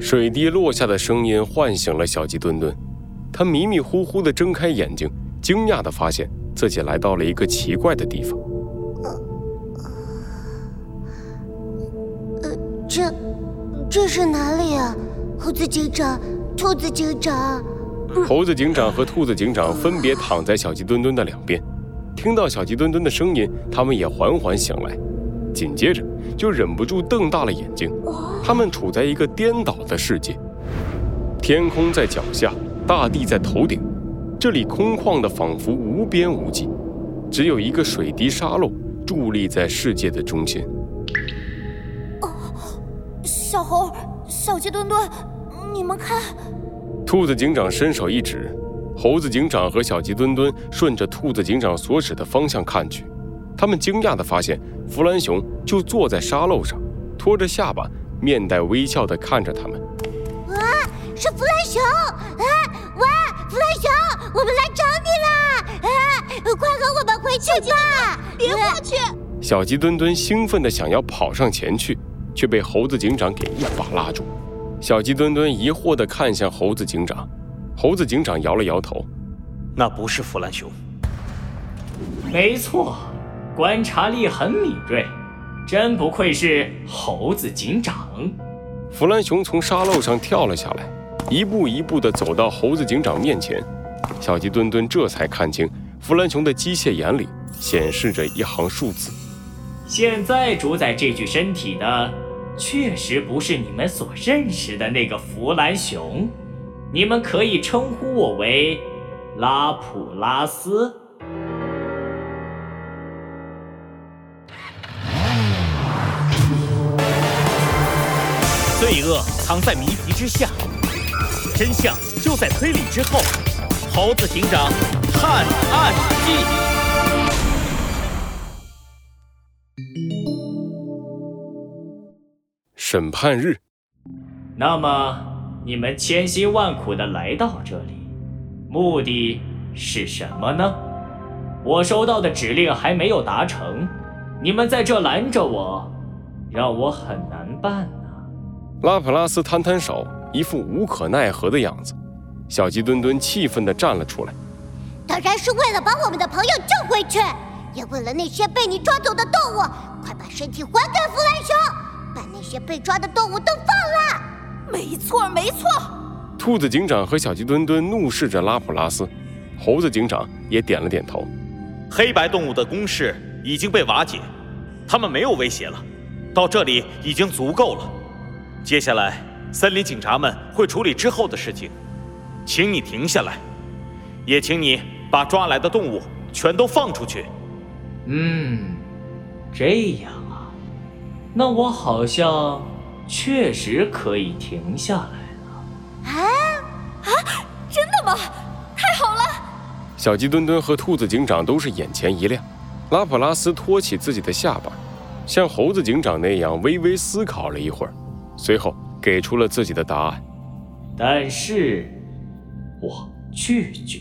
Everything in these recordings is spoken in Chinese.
水滴落下的声音唤醒了小鸡墩墩，他迷迷糊糊地睁开眼睛，惊讶地发现自己来到了一个奇怪的地方。呃，这这是哪里啊？猴子警长，兔子警长。猴子警长和兔子警长分别躺在小鸡墩墩的两边，听到小鸡墩墩的声音，他们也缓缓醒来，紧接着就忍不住瞪大了眼睛。他们处在一个颠倒的世界，天空在脚下，大地在头顶，这里空旷的仿佛无边无际，只有一个水滴沙漏伫立在世界的中心。哦，小猴，小鸡墩墩，你们看。兔子警长伸手一指，猴子警长和小鸡墩墩顺着兔子警长所指的方向看去，他们惊讶地发现，弗兰熊就坐在沙漏上，托着下巴，面带微笑地看着他们。哇，是弗兰熊！啊，喂，弗兰熊，我们来找你啦！啊，快和我们回去吧！别过去！小鸡墩墩兴奋地想要跑上前去，却被猴子警长给一把拉住。小鸡墩墩疑惑地看向猴子警长，猴子警长摇了摇头：“那不是弗兰熊。”“没错，观察力很敏锐，真不愧是猴子警长。”弗兰熊从沙漏上跳了下来，一步一步地走到猴子警长面前。小鸡墩墩这才看清，弗兰熊的机械眼里显示着一行数字：“现在主宰这具身体的。”确实不是你们所认识的那个弗兰熊，你们可以称呼我为拉普拉斯。罪恶藏在谜题之下，真相就在推理之后。猴子警长探案记。审判日，那么你们千辛万苦的来到这里，目的是什么呢？我收到的指令还没有达成，你们在这拦着我，让我很难办呢。拉普拉斯摊摊手，一副无可奈何的样子。小鸡墩墩气愤地站了出来，当然是为了把我们的朋友救回去，也为了那些被你抓走的动物，快把身体还给弗兰熊。把那些被抓的动物都放了。没错，没错。兔子警长和小鸡墩墩怒视着拉普拉斯，猴子警长也点了点头。黑白动物的攻势已经被瓦解，他们没有威胁了。到这里已经足够了。接下来，森林警察们会处理之后的事情，请你停下来，也请你把抓来的动物全都放出去。嗯，这样啊。那我好像确实可以停下来了。啊啊！真的吗？太好了！小鸡墩墩和兔子警长都是眼前一亮。拉普拉斯托起自己的下巴，像猴子警长那样微微思考了一会儿，随后给出了自己的答案。但是，我拒绝。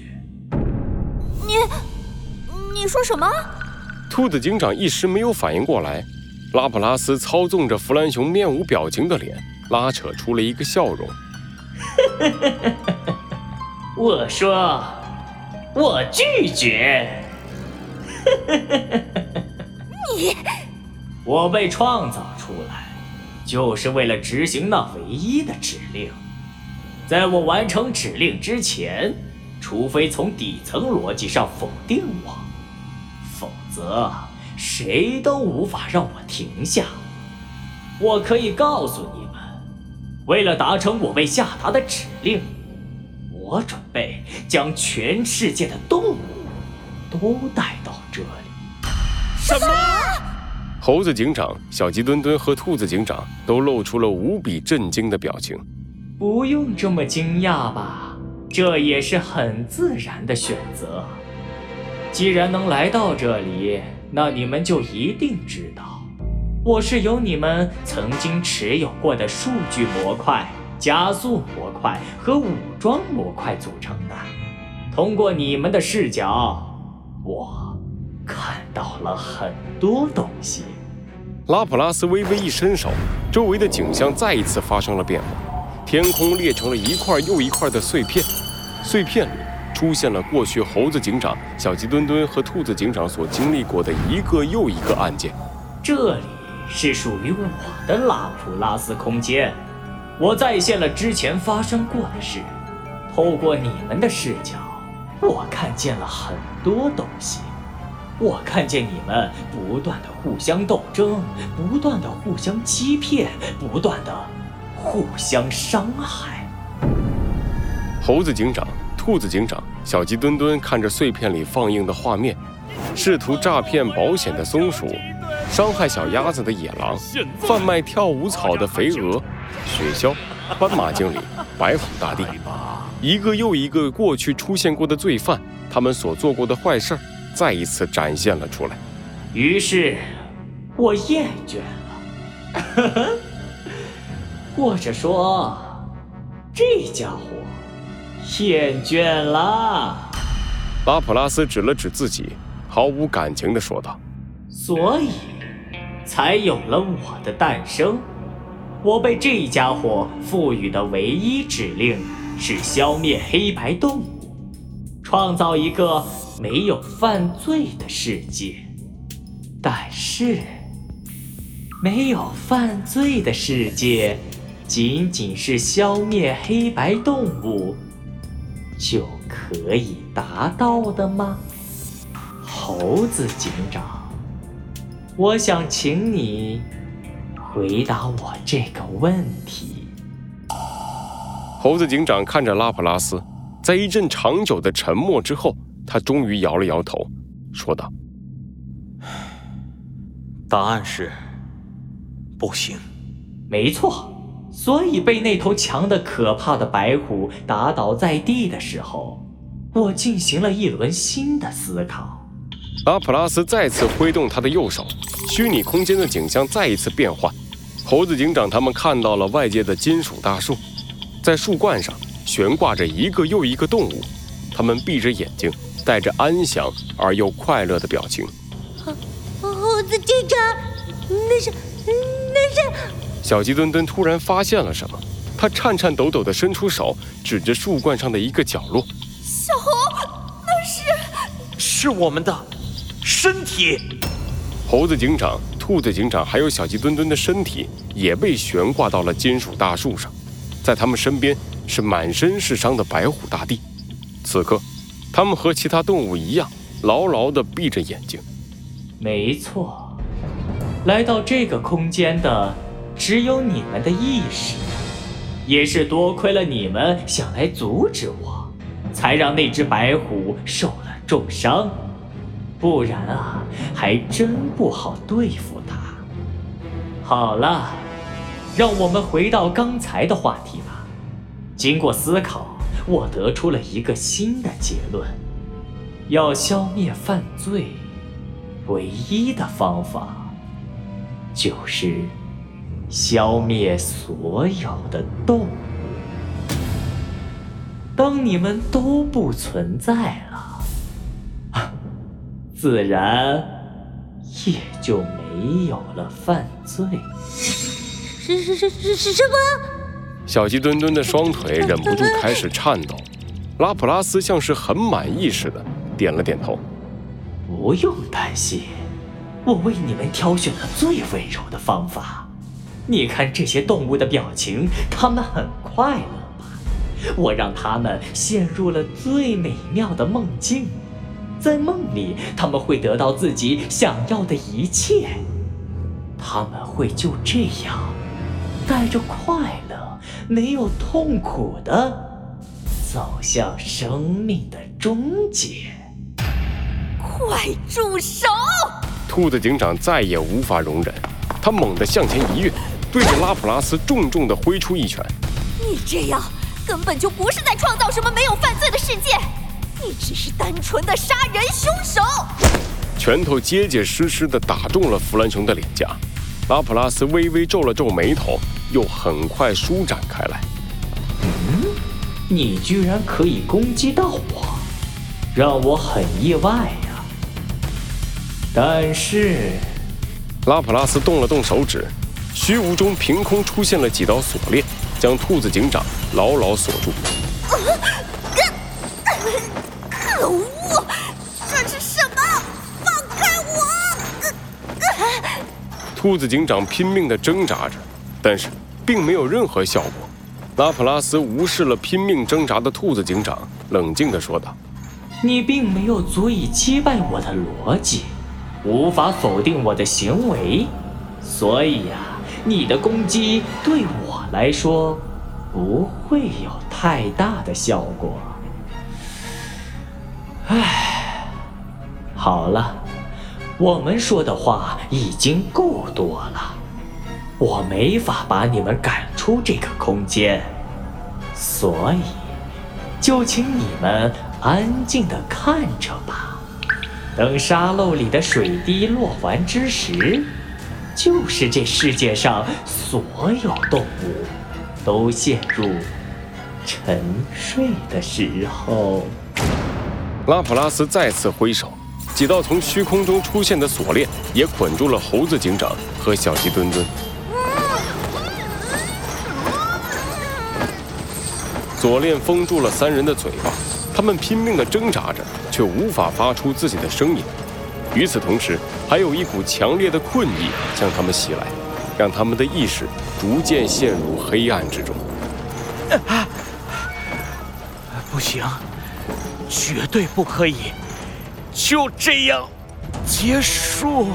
你，你说什么？兔子警长一时没有反应过来。拉普拉斯操纵着弗兰熊面无表情的脸，拉扯出了一个笑容。我说，我拒绝。你，我被创造出来，就是为了执行那唯一的指令。在我完成指令之前，除非从底层逻辑上否定我，否则。谁都无法让我停下。我可以告诉你们，为了达成我被下达的指令，我准备将全世界的动物都带到这里。什么？猴子警长、小鸡墩墩和兔子警长都露出了无比震惊的表情。不用这么惊讶吧，这也是很自然的选择。既然能来到这里。那你们就一定知道，我是由你们曾经持有过的数据模块、加速模块和武装模块组成的。通过你们的视角，我看到了很多东西。拉普拉斯微微一伸手，周围的景象再一次发生了变化，天空裂成了一块又一块的碎片，碎片里出现了过去猴子警长、小鸡墩墩和兔子警长所经历过的一个又一个案件。这里是属于我的拉普拉斯空间，我再现了之前发生过的事，透过你们的视角，我看见了很多东西。我看见你们不断的互相斗争，不断的互相欺骗，不断的互相伤害。猴子警长、兔子警长、小鸡墩墩看着碎片里放映的画面，试图诈骗保险的松鼠，伤害小鸭子的野狼，贩卖跳舞草的肥鹅，雪橇、斑马经理、白虎大帝，一个又一个过去出现过的罪犯，他们所做过的坏事儿。再一次展现了出来，于是，我厌倦了，或者说，这家伙厌倦了。拉普拉斯指了指自己，毫无感情地说道：“所以，才有了我的诞生。我被这家伙赋予的唯一指令是消灭黑白动物，创造一个。”没有犯罪的世界，但是没有犯罪的世界，仅仅是消灭黑白动物就可以达到的吗？猴子警长，我想请你回答我这个问题。猴子警长看着拉普拉斯，在一阵长久的沉默之后。他终于摇了摇头，说道：“ 答案是不行。没错，所以被那头强的可怕的白虎打倒在地的时候，我进行了一轮新的思考。”阿普拉斯再次挥动他的右手，虚拟空间的景象再一次变换。猴子警长他们看到了外界的金属大树，在树冠上悬挂着一个又一个动物，它们闭着眼睛。带着安详而又快乐的表情。猴子警长，那是那是……小鸡墩墩突然发现了什么，他颤颤抖抖地伸出手，指着树冠上的一个角落。小猴，那是……是我们的身体。猴子警长、兔子警长还有小鸡墩墩的身体也被悬挂到了金属大树上，在他们身边是满身是伤的白虎大帝。此刻。他们和其他动物一样，牢牢地闭着眼睛。没错，来到这个空间的只有你们的意识，也是多亏了你们想来阻止我，才让那只白虎受了重伤。不然啊，还真不好对付它。好了，让我们回到刚才的话题吧。经过思考。我得出了一个新的结论：要消灭犯罪，唯一的方法就是消灭所有的动物。当你们都不存在了，自然也就没有了犯罪。是是是是是什么？小鸡墩墩的双腿忍不住开始颤抖，拉普拉斯像是很满意似的点了点头。不用担心，我为你们挑选了最温柔的方法。你看这些动物的表情，它们很快乐吧？我让它们陷入了最美妙的梦境，在梦里，他们会得到自己想要的一切。他们会就这样带着快乐。没有痛苦的走向生命的终结。快住手！兔子警长再也无法容忍，他猛地向前一跃，对着拉普拉斯重重地挥出一拳。你这样根本就不是在创造什么没有犯罪的世界，你只是单纯的杀人凶手。拳头结结实实地打中了弗兰熊的脸颊，拉普拉斯微微皱了皱眉头。又很快舒展开来。嗯，你居然可以攻击到我，让我很意外呀。但是，拉普拉斯动了动手指，虚无中凭空出现了几道锁链，将兔子警长牢牢锁住。可恶！这是什么？放开我！兔子警长拼命地挣扎着，但是并没有任何效果。拉普拉斯无视了拼命挣扎的兔子警长，冷静地说道：“你并没有足以击败我的逻辑，无法否定我的行为，所以呀，你的攻击对我来说不会有太大的效果。”唉，好了，我们说的话已经够多了，我没法把你们赶出这个空间，所以就请你们安静的看着吧。等沙漏里的水滴落完之时，就是这世界上所有动物都陷入沉睡的时候。拉普拉斯再次挥手，几道从虚空中出现的锁链也捆住了猴子警长和小鸡墩墩。锁链封住了三人的嘴巴，他们拼命地挣扎着，却无法发出自己的声音。与此同时，还有一股强烈的困意向他们袭来，让他们的意识逐渐陷入黑暗之中。啊不行！绝对不可以就这样结束。